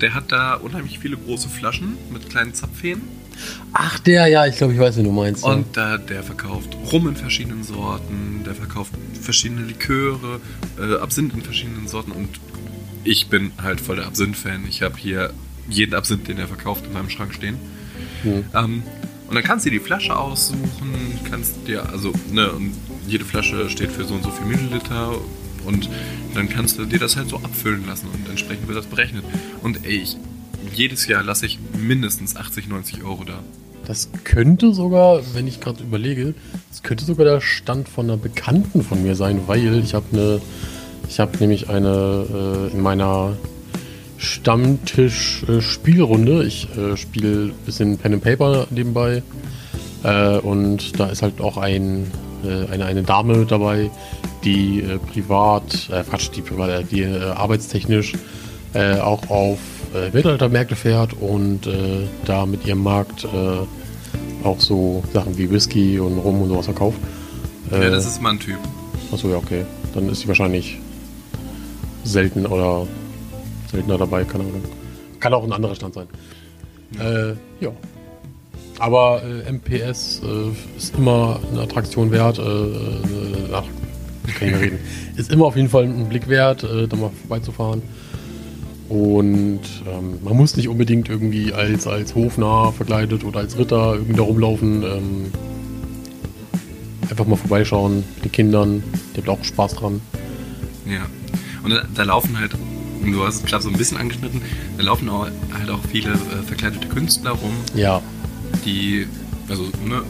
der hat da unheimlich viele große Flaschen mit kleinen Zapfhähnen. Ach, der, ja, ich glaube, ich weiß, wen du meinst. Und da, der verkauft Rum in verschiedenen Sorten, der verkauft verschiedene Liköre, äh, Absinth in verschiedenen Sorten und ich bin halt voll der Absinth-Fan. Ich habe hier jeden Absinth, den er verkauft, in meinem Schrank stehen. Hm. Ähm, und dann kannst du dir die Flasche aussuchen, kannst dir, also, ne, und jede Flasche steht für so und so viel Milliliter und dann kannst du dir das halt so abfüllen lassen und entsprechend wird das berechnet. Und ey, ich, jedes Jahr lasse ich mindestens 80, 90 Euro da. Das könnte sogar, wenn ich gerade überlege, das könnte sogar der Stand von einer Bekannten von mir sein, weil ich habe eine, Ich habe nämlich eine äh, in meiner Stammtisch-Spielrunde. ich äh, spiele ein bisschen Pen and Paper nebenbei. Äh, und da ist halt auch ein, äh, eine, eine Dame dabei, die äh, privat, äh, Quatsch, die privat, die arbeitstechnisch auch auf Mittelaltermärkte fährt und da mit ihrem Markt auch so Sachen wie Whisky und Rum und sowas verkauft. ja, das ist mein Typ. Achso, ja, okay. Dann ist sie wahrscheinlich selten oder seltener dabei, keine Ahnung. Kann auch ein anderer Stand sein. Ja. Äh, ja. Aber äh, MPS äh, ist immer eine Attraktion wert. Äh, äh, ach, kann ich mehr reden. <laughs> Ist immer auf jeden Fall ein Blick wert, äh, da mal vorbeizufahren. Und ähm, man muss nicht unbedingt irgendwie als, als Hofnarr verkleidet oder als Ritter irgendwie da rumlaufen. Ähm, einfach mal vorbeischauen mit den Kindern. Die haben auch Spaß dran. Ja. Und da, da laufen halt du hast es gerade so ein bisschen angeschnitten, da laufen auch, halt auch viele äh, verkleidete Künstler rum. Ja. Die, also, ne,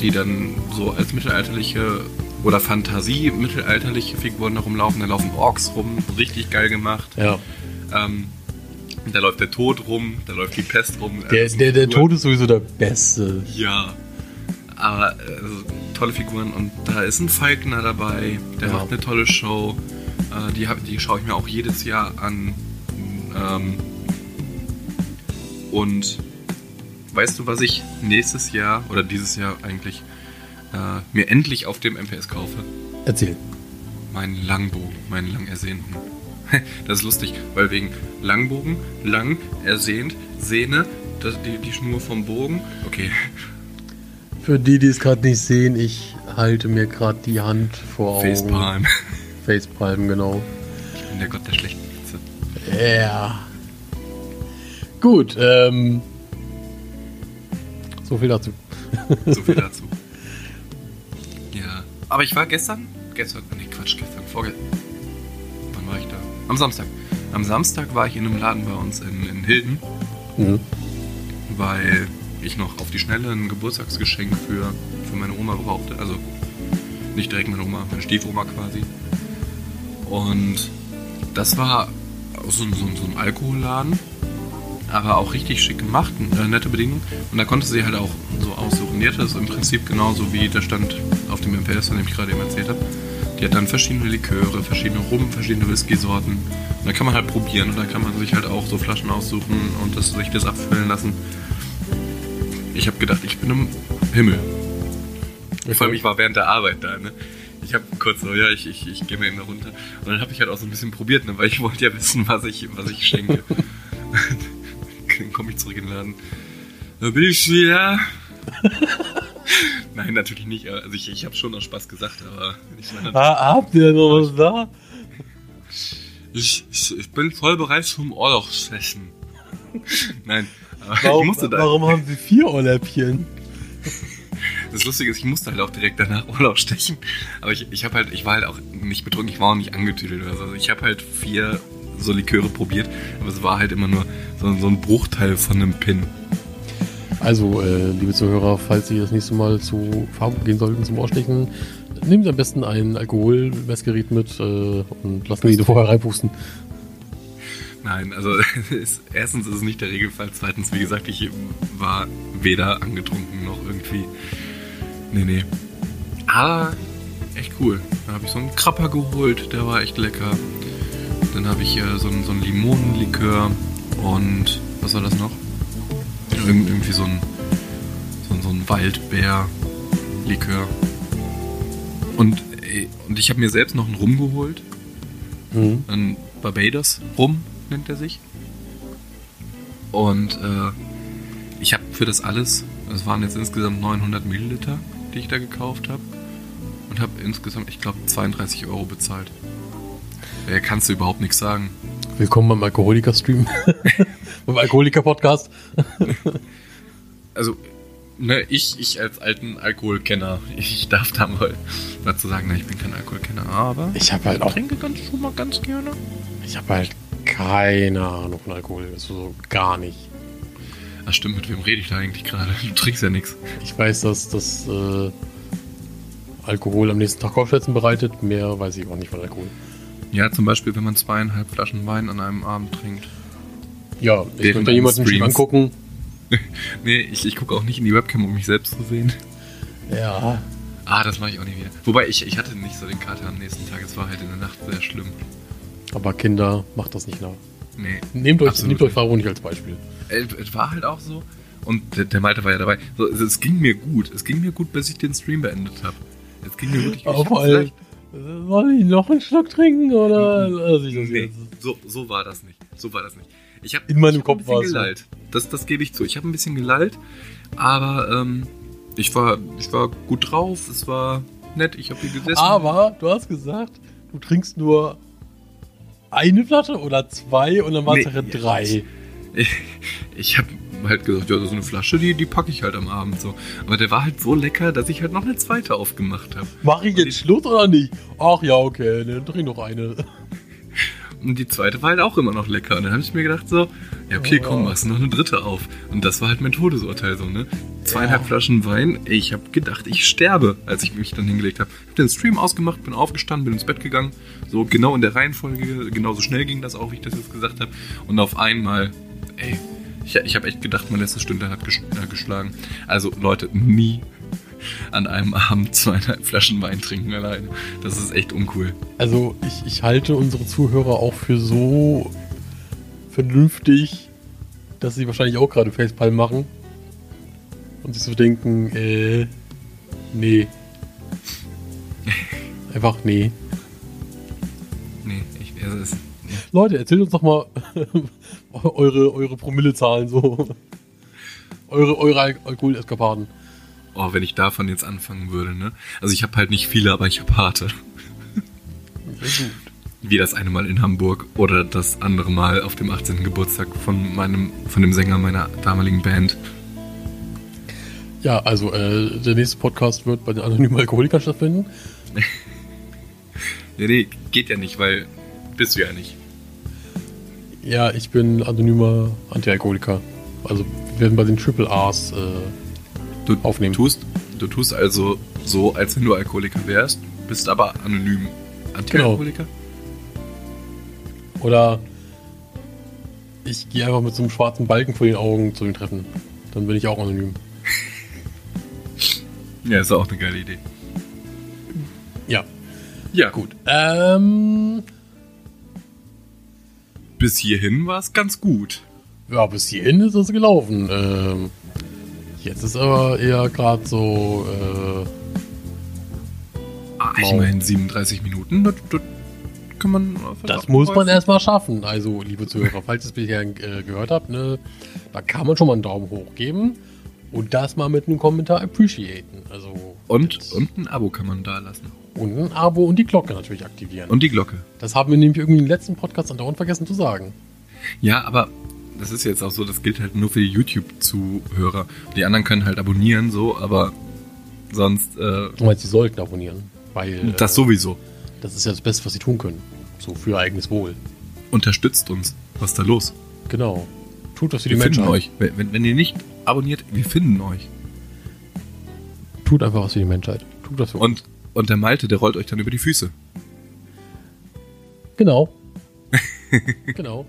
die dann so als mittelalterliche oder Fantasie-mittelalterliche Figuren da rumlaufen. Da laufen Orks rum, richtig geil gemacht. Ja. Ähm, da läuft der Tod rum, da läuft die Pest rum. Der, der, der Tod ist sowieso der Beste. Ja. Aber also, tolle Figuren und da ist ein Falkner dabei, der ja. macht eine tolle Show. Äh, die, die schaue ich mir auch jedes Jahr an. Ähm, und weißt du, was ich nächstes Jahr oder dieses Jahr eigentlich äh, mir endlich auf dem MPS kaufe? Erzähl. Meinen Langbogen, meinen lang ersehnten. <laughs> Das ist lustig, weil wegen Langbogen, lang, ersehnt, Sehne, das, die, die Schnur vom Bogen. Okay. Für die, die es gerade nicht sehen, ich halte mir gerade die Hand vor Augen. Facepalm. <laughs> Facepalm, genau. Ich bin der Gott der schlechten Witze. Ja. Gut, ähm. So viel dazu. <laughs> so viel dazu. Ja. Aber ich war gestern, gestern, nee, Quatsch, gestern, vorgestern. Wann war ich da? Am Samstag. Am Samstag war ich in einem Laden bei uns in, in Hilden. Mhm. Weil ich noch auf die Schnelle ein Geburtstagsgeschenk für, für meine Oma brauchte. Also nicht direkt meine Oma, meine Stiefoma quasi. Und das war so, so, so ein Alkoholladen, aber auch richtig schick gemacht, eine nette Bedingung. Und da konnte sie halt auch so aussuchen. Die hatte das im Prinzip genauso wie der stand auf dem MPS, von dem ich gerade eben erzählt habe. Die hat dann verschiedene Liköre, verschiedene Rum, verschiedene Whisky-Sorten. Und da kann man halt probieren und da kann man sich halt auch so Flaschen aussuchen und das, sich das abfüllen lassen. Ich habe gedacht, ich bin im Himmel. Okay. Vor allem, ich war während der Arbeit da. Ne? ich habe kurz so, ja, ich, ich, ich gehe mal eben da runter. Und dann habe ich halt auch so ein bisschen probiert, ne, weil ich wollte ja wissen, was ich, was ich schenke. <laughs> zurück in den Laden. Da bin ich wieder. <laughs> Nein, natürlich nicht. Also ich, ich habe schon noch Spaß gesagt, aber ich meine. Ah, habt ihr noch was da? Ich, ich, ich bin voll bereit zum Urlaubsessen. Nein, warum, ich musste da. Warum haben Sie vier Ohrläppchen? Das Lustige ist, ich musste halt auch direkt danach Urlaub stechen. Aber ich, ich habe halt, ich war halt auch nicht betrunken, ich war auch nicht angetüdelt oder so. Also ich habe halt vier so Liköre probiert, aber es war halt immer nur so, so ein Bruchteil von einem Pin. Also, äh, liebe Zuhörer, falls Sie das nächste Mal zu Farben gehen sollten zum Ohrstechen, nehmen Sie am besten ein Alkoholmessgerät mit äh, und lassen Sie vorher reinpusten. Nein, also <laughs> ist, erstens ist es nicht der Regelfall. Zweitens, wie gesagt, ich war weder angetrunken noch irgendwie Nee, nee. Aber echt cool. Da habe ich so einen Krapper geholt, der war echt lecker. Dann habe ich äh, so, einen, so einen Limonenlikör und was war das noch? Ir irgendwie so ein, so, so ein Waldbär-Likör. Und, äh, und ich habe mir selbst noch einen Rum geholt. Mhm. Ein Barbados Rum nennt er sich. Und äh, ich habe für das alles, das waren jetzt insgesamt 900 Milliliter, die ich da gekauft habe. Und habe insgesamt, ich glaube, 32 Euro bezahlt. Da kannst du überhaupt nichts sagen. Willkommen beim Alkoholiker-Stream. <laughs> beim Alkoholiker-Podcast. <laughs> also, ne, ich, ich als alten Alkoholkenner, ich darf da mal dazu sagen, ne, ich bin kein Alkoholkenner, aber ich habe halt auch trinke ganz schon mal ganz gerne. Ich habe halt keine Ahnung von Alkohol, also so gar nicht. Ach stimmt, mit wem rede ich da eigentlich gerade? Du trinkst ja nichts. Ich weiß, dass das äh, Alkohol am nächsten Tag Kopfschmerzen bereitet. Mehr weiß ich auch nicht von Alkohol. Ja, zum Beispiel, wenn man zweieinhalb Flaschen Wein an einem Abend trinkt. Ja, ich könnte jemanden Streams. angucken. <laughs> Nee, ich, ich gucke auch nicht in die Webcam, um mich selbst zu sehen. Ja. Ah, das mache ich auch nicht wieder. Wobei, ich, ich hatte nicht so den Kater am nächsten Tag. Es war halt in der Nacht sehr schlimm. Aber Kinder, macht das nicht nach. Nee. Nehmt euch, nehmt euch nicht. Faro nicht als Beispiel. Äh, Es war halt auch so. Und der, der Malte war ja dabei. So, es, es ging mir gut. Es ging mir gut, bis ich den Stream beendet habe. Es ging mir wirklich gut. Ich Soll ich noch einen Schluck trinken oder lass ich das Nee, jetzt? so, so war das nicht. So war das nicht. Ich hab, In meinem ich hab Kopf so. gelallt. Das, das gebe ich zu. Ich habe ein bisschen gelallt, aber ähm, ich, war, ich war gut drauf. Es war nett. Ich habe hier gesessen. Aber du hast gesagt, du trinkst nur eine Flasche oder zwei und dann waren es nachher drei. Ich, <laughs> ich habe halt gesagt, ja, ist eine Flasche, die, die packe ich halt am Abend so. Aber der war halt so lecker, dass ich halt noch eine zweite aufgemacht habe. Mach ich jetzt Schluss oder nicht? Ach ja, okay, dann trink noch eine. Und die zweite war halt auch immer noch lecker. Und dann habe ich mir gedacht so, ja okay, Oh. komm, machst noch eine dritte auf. Und das war halt mein Todesurteil so, ne? Zweieinhalb Ja. Flaschen Wein. Ich habe gedacht, ich sterbe, als ich mich dann hingelegt habe. Hab den Stream ausgemacht, bin aufgestanden, bin ins Bett gegangen. So genau in der Reihenfolge, genauso schnell ging das auch, wie ich das jetzt gesagt habe. Und auf einmal, ey, ich, ich habe echt gedacht, meine letzte Stunde hat ges äh, geschlagen. Also Leute, nie an einem Abend zweieinhalb Flaschen Wein trinken alleine. Das ist echt uncool. Also ich, ich halte unsere Zuhörer auch für so vernünftig, dass sie wahrscheinlich auch gerade Facepalm machen. Und sich so denken, äh, nee. <laughs> Einfach nee. Nee, ich, also es. Leute, erzählt uns doch mal <laughs> eure, eure Promillezahlen so. Eure, eure Al Alkoholeskapaden. Oh, wenn ich davon jetzt anfangen würde, ne? Also ich habe halt nicht viele, aber ich habe harte. Wie das eine Mal in Hamburg oder das andere Mal auf dem 18. Geburtstag von meinem, von dem Sänger meiner damaligen Band. Ja, also äh, der nächste Podcast wird bei den anonymen Alkoholikern stattfinden. <laughs> Nee, nee, geht ja nicht, weil bist du ja nicht. Ja, ich bin anonymer Anti-Alkoholiker. Also wir werden bei den Triple A's äh, Du Aufnehmen. Tust, du tust also so, als wenn du Alkoholiker wärst, bist aber anonym Anti-Alkoholiker. oder ich gehe einfach mit so einem schwarzen Balken vor den Augen zu den Treffen. Dann bin ich auch anonym. Ja, ist auch eine geile Idee. Ja, Ja, gut. ähm, Bis hierhin war es ganz gut. ja, bis hierhin ist es gelaufen. Ähm, jetzt ist aber eher gerade so, äh, Ah, Wow. immerhin 37 Minuten, das, das kann man... das muss man erstmal schaffen. Also, liebe Zuhörer, falls ihr es bisher äh, gehört habt, ne, da kann man schon mal einen Daumen hoch geben und das mal mit einem Kommentar appreciaten. Also, Und, und ein Abo kann man da lassen. Und ein Abo und die Glocke natürlich aktivieren. Und die Glocke. das haben wir nämlich irgendwie im letzten Podcast andauernd vergessen zu sagen. Ja, aber das ist jetzt auch so, das gilt halt nur für die YouTube-Zuhörer. Die anderen können halt abonnieren, so, aber sonst äh, Weil sie sollten abonnieren. Weil das äh, sowieso. das ist ja das Beste, was sie tun können. So für ihr eigenes Wohl. Unterstützt uns. Was ist da los? Genau. Tut was für die Wir finden Menschheit. euch. Wenn, wenn- wenn ihr nicht abonniert, wir finden euch. Tut einfach was für die Menschheit. Tut das für uns. Und, und der Malte, der rollt euch dann über die Füße. Genau. <laughs> genau.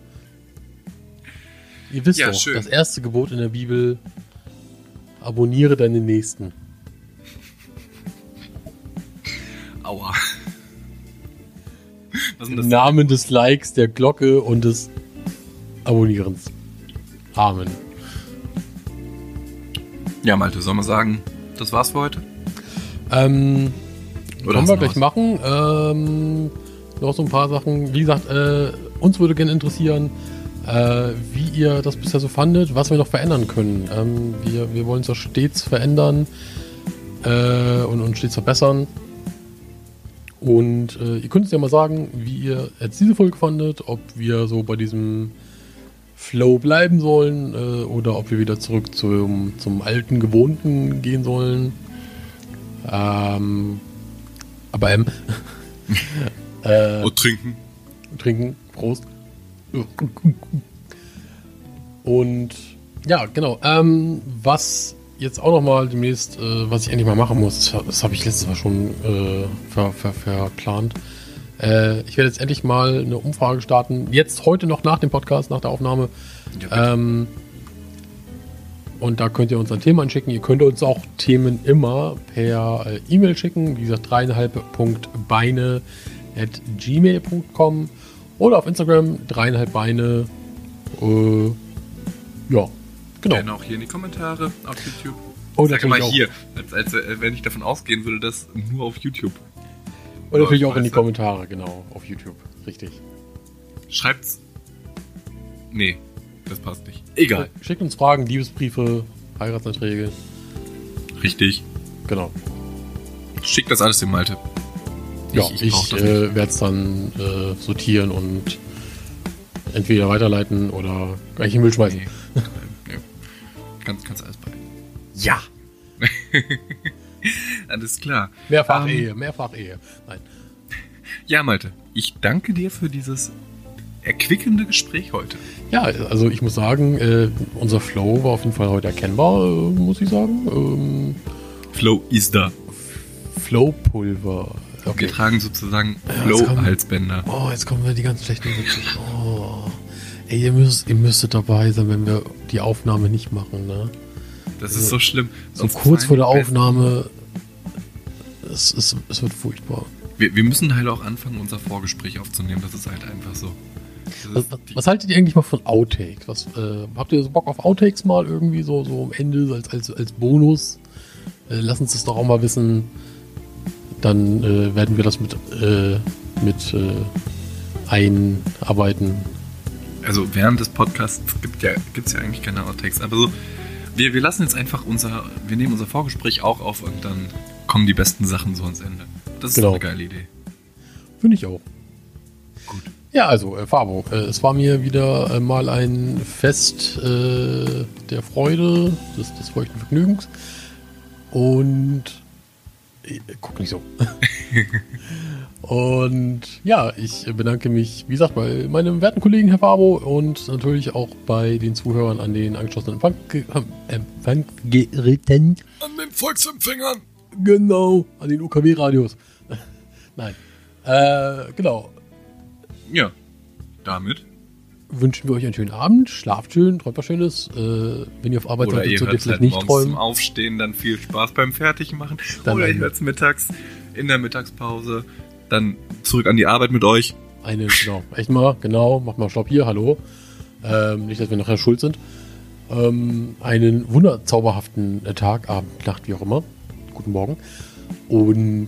Ihr wisst Ja, doch, schön. das erste Gebot in der Bibel, abonniere deinen Nächsten. Aua. Was Im? Namen des Likes, der Glocke und des Abonnierens. Amen. Ja, Malte, soll man sagen, das war's für heute? Ähm, Oder können wir gleich noch machen. Ähm, noch so ein paar Sachen. Wie gesagt, äh, uns würde gerne interessieren, äh, wie ihr das bisher so fandet, was wir noch verändern können. Ähm, wir, wir wollen uns ja stets verändern äh, und uns stets verbessern. Und äh, ihr könnt uns ja mal sagen, wie ihr jetzt diese Folge fandet, ob wir so bei diesem Flow bleiben sollen äh, oder ob wir wieder zurück zum, zum alten Gewohnten gehen sollen. Ähm, aber M. <laughs> äh? Und trinken. trinken. Prost. Und ja, genau. Ähm, was jetzt auch noch mal demnächst, äh, was ich endlich mal machen muss, das, das habe ich letztes Mal schon äh, ver, ver, verplant. Äh, ich werde jetzt endlich mal eine Umfrage starten. Jetzt heute noch nach dem Podcast, nach der Aufnahme. Ja, Ähm, und da könnt ihr uns ein Thema anschicken. Ihr könnt uns auch Themen immer per äh, E-Mail schicken. Wie gesagt, dreieinhalb.beine at gmail.com oder auf Instagram dreieinhalb Beine. Äh, ja, genau. Gerne auch hier in die Kommentare auf YouTube. Und Sag natürlich mal auch, hier, als, als äh, wenn ich davon ausgehen würde, dass nur auf YouTube. und natürlich auch in die? Kommentare, genau, auf YouTube. Richtig. Schreibt's. Nee, das passt nicht. Egal. Schickt uns Fragen, Liebesbriefe, Heiratsanträge. Richtig. Genau. Schickt das alles dem Malte. Ja, Ich- ich, ich das äh, werde es dann äh, sortieren und entweder weiterleiten oder gleich in den Müll schmeißen. Nee. nee. Kannst, kannst alles bei. Ja. <laughs> Alles klar. Mehrfach Ähm, Ehe, mehrfach Ehe. Nein. Ja, Malte, ich danke dir für dieses erquickende Gespräch heute. Ja, also ich muss sagen, äh, unser Flow war auf jeden Fall heute erkennbar, äh, muss ich sagen. Ähm, Flow ist da. Flowpulver. Wir Okay. tragen sozusagen Ja, Flow-Halsbänder. Oh, jetzt kommen wir die ganzen schlechten Witze. Oh. Ey, ihr, müsst, ihr müsstet dabei sein, wenn wir die Aufnahme nicht machen, ne? Das ist so schlimm. So Uns kurz vor der Aufnahme. Es, es, es wird furchtbar. Wir, wir müssen halt auch anfangen, unser Vorgespräch aufzunehmen. Das ist halt einfach so. Was, was, haltet ihr eigentlich mal von Outtakes? Was, äh, habt ihr so Bock auf Outtakes mal irgendwie so, so am Ende als, als, als Bonus? Äh, lasst uns das doch auch mal wissen. Dann äh, werden wir das mit, äh, mit äh, einarbeiten. also während des Podcasts gibt ja, gibt's ja eigentlich keine Outtakes. Aber so, wir, wir lassen jetzt einfach unser, wir nehmen unser Vorgespräch auch auf und dann kommen die besten Sachen so ans Ende. Das ist Genau. eine geile Idee. Finde ich auch. Gut. Ja, also, äh, Fabo, äh, es war mir wieder äh, mal ein Fest äh, der Freude, des, des feuchten Vergnügens. Und äh, guck nicht so. <laughs> und ja, ich bedanke mich, wie gesagt, bei meinem werten Kollegen Herr Fabo und natürlich auch bei den Zuhörern an den angeschlossenen Empfang- äh, Empfangsgeräten. An den Volksempfängern! Genau, an den UKW-Radios. <laughs> Nein. Äh, genau. Ja, damit. wünschen wir euch einen schönen Abend. Schlaft schön, träumt was Schönes. Äh, wenn ihr auf Arbeit seid, solltet ihr vielleicht halt nicht träumen. zum Aufstehen, dann viel Spaß beim Fertigmachen. Dann Oder ihr hört es mittags in der Mittagspause. Dann zurück an die Arbeit mit euch. Eine, genau, echt mal, genau, macht mal Stopp hier, hallo. Ähm, nicht, dass wir nachher schuld sind. Ähm, einen wunderzauberhaften Tag, Abend, Nacht, wie auch immer. Guten Morgen. Und